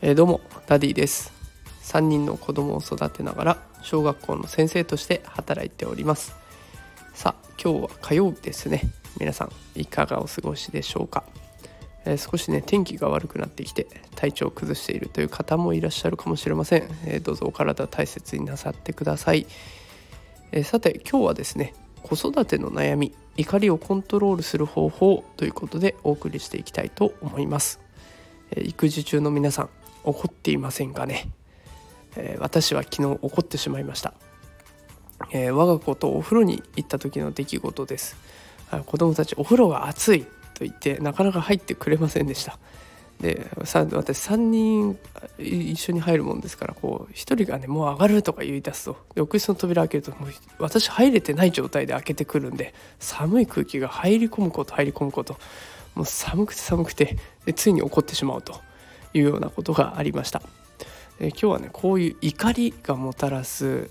えー、どうもダディです。3人の子供を育てながら小学校の先生として働いております。さあ今日は火曜日ですね。皆さんいかがお過ごしでしょうか、えー、少しね天気が悪くなってきて体調を崩しているという方もいらっしゃるかもしれません、えー、どうぞお体大切になさってください、えさて今日はですね子育ての悩み怒りをコントロールする方法ということでお送りしていきたいと思います、え育児中の皆さん怒っていませんかね、えー、私は昨日怒ってしまいました、えー、我が子とお風呂に行った時の出来事です。子供たちお風呂が熱いと言ってなかなか入ってくれませんでした。で私3人一緒に入るもんですからこう1人がねもう上がるとか言い出すと浴室の扉開けるともう私入れてない状態で開けてくるんで寒い空気が入り込むこと入り込むこともう寒くて寒くてでついに怒ってしまうというようなことがありました。今日はねこういう怒りがもたらす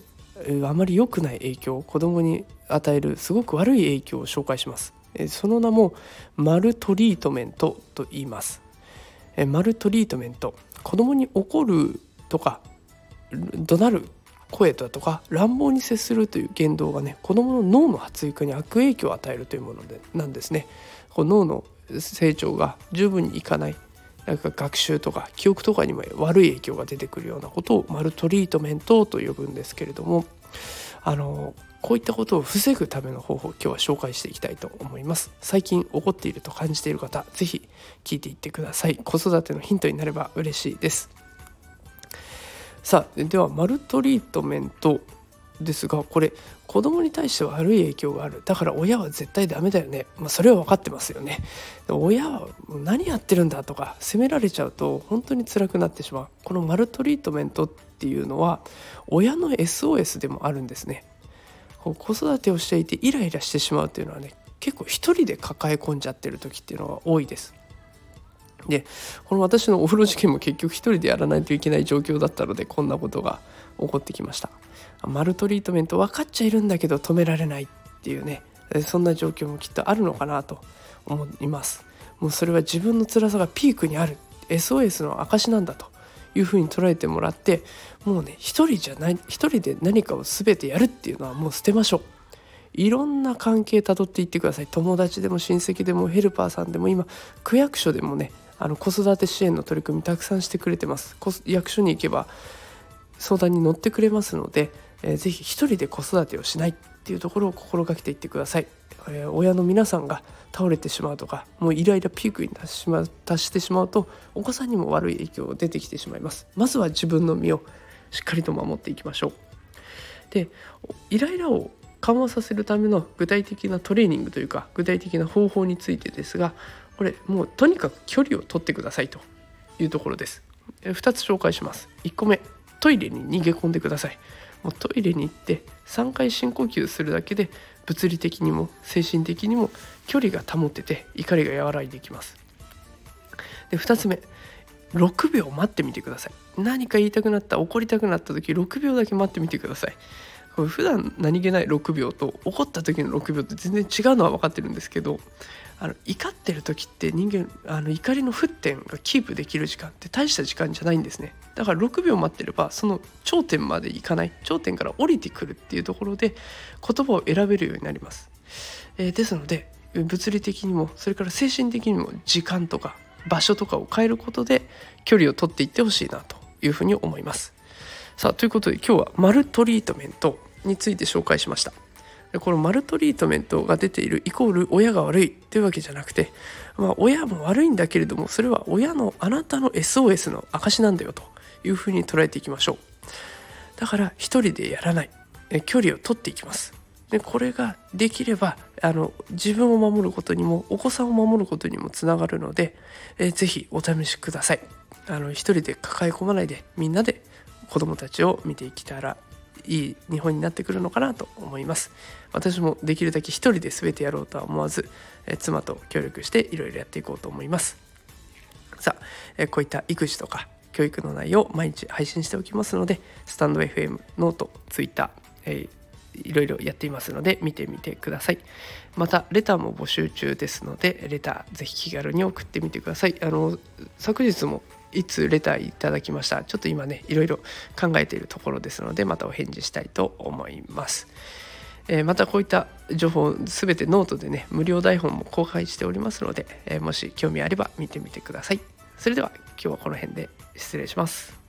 あまり良くない影響を子供に与えるすごく悪い影響を紹介します。その名もマルトリートメントと言います。マルトリートメント子供に怒るとか怒鳴る声だとか乱暴に接するという言動がね子どもの脳の発育に悪影響を与えるというものでなんですね。この脳の成長が十分にいかないなんか学習とか記憶とかにも悪い影響が出てくるようなことをマルトリートメントと呼ぶんですけれどもあのこういったことを防ぐための方法今日は紹介していきたいと思います。最近起こっていると感じている方是非聞いていってください。子育てのヒントになれば嬉しいです。さあではマルトリートメントですがこれ子供に対して悪い影響がある。だから親は絶対ダメだよね、まあ、それは分かってますよね。親は何やってるんだとか責められちゃうと本当に辛くなってしまう。このマルトリートメントっていうのは親の SOS でもあるんですね。子育てをしていてイライラしてしまうっていうのはね結構一人で抱え込んじゃってる時っていうのが多いです。でこの私のお風呂事件も結局一人でやらないといけない状況だったのでこんなことが起こってきました。マルトリートメント分かっちゃいるんだけど止められないっていうねそんな状況もきっとあるのかなと思います。もうそれは自分の辛さがピークにある。SOS の証なんだと。いうふうに捉えてもらってもうね一人じゃない一人で何かを全てやるっていうのはもう捨てましょう。いろんな関係たどっていってください。友達でも親戚でもヘルパーさんでも今区役所でもねあの子育て支援の取り組みたくさんしてくれてます役所に行けば相談に乗ってくれますのでえー、ぜひ一人で子育てをしない。っていうところを心がけていってください。えー、親の皆さんが倒れてしまうとかもうイライラピークに達しま達してしまうとお子さんにも悪い影響が出てきてしまいます。まずは自分の身をしっかりと守っていきましょう。でイライラを緩和させるための具体的なトレーニングというか具体的な方法についてですがこれもうとにかく距離を取ってくださいと。いうところです。2つ紹介します。1個目トイレに逃げ込んでください。もうトイレに行って3回深呼吸するだけで物理的にも精神的にも距離が保てて怒りが和らいでいきます。で2つ目6秒待ってみてください。何か言いたくなった怒りたくなった時6秒だけ待ってみてください。普段何気ない6秒と怒った時の6秒って全然違うのは分かってるんですけどあの怒ってる時って人間あの怒りの沸点がキープできる時間って大した時間じゃないんですね。だから6秒待ってればその頂点までいかない。頂点から降りてくるっていうところで言葉を選べるようになります、えー、ですので物理的にもそれから精神的にも時間とか場所とかを変えることで距離を取っていってほしいなというふうに思います。さあということで今日はマルトリートメントについて紹介しました。このマルトリートメントが出ているイコール親が悪いというわけじゃなくて、まあ、親も悪いんだけれどもそれは親のあなたの SOS の証なんだよというふうに捉えていきましょう。だから一人でやらない。距離を取っていきます。でこれができればあの自分を守ることにもお子さんを守ることにもつながるので、えー、ぜひお試しください。あの一人で抱え込まないでみんなで子供たちを見ていけたらいい日本になってくるのかなと思います。私もできるだけ一人で全てやろうとは思わずえ妻と協力していろいろやっていこうと思います。さあえこういった育児とか教育の内容を毎日配信しておきますのでスタンド FM ノート Twitter、えいろいろやっていますので見てみてください。またレターも募集中ですのでレターぜひ気軽に送ってみてください。あの昨日もいつレターいただきました。ちょっと今ねいろいろ考えているところですのでまたお返事したいと思います。えー、またこういった情報全てノートでね無料台本も公開しておりますので、えー、もし興味あれば見てみてください。それでは今日はこの辺で失礼します。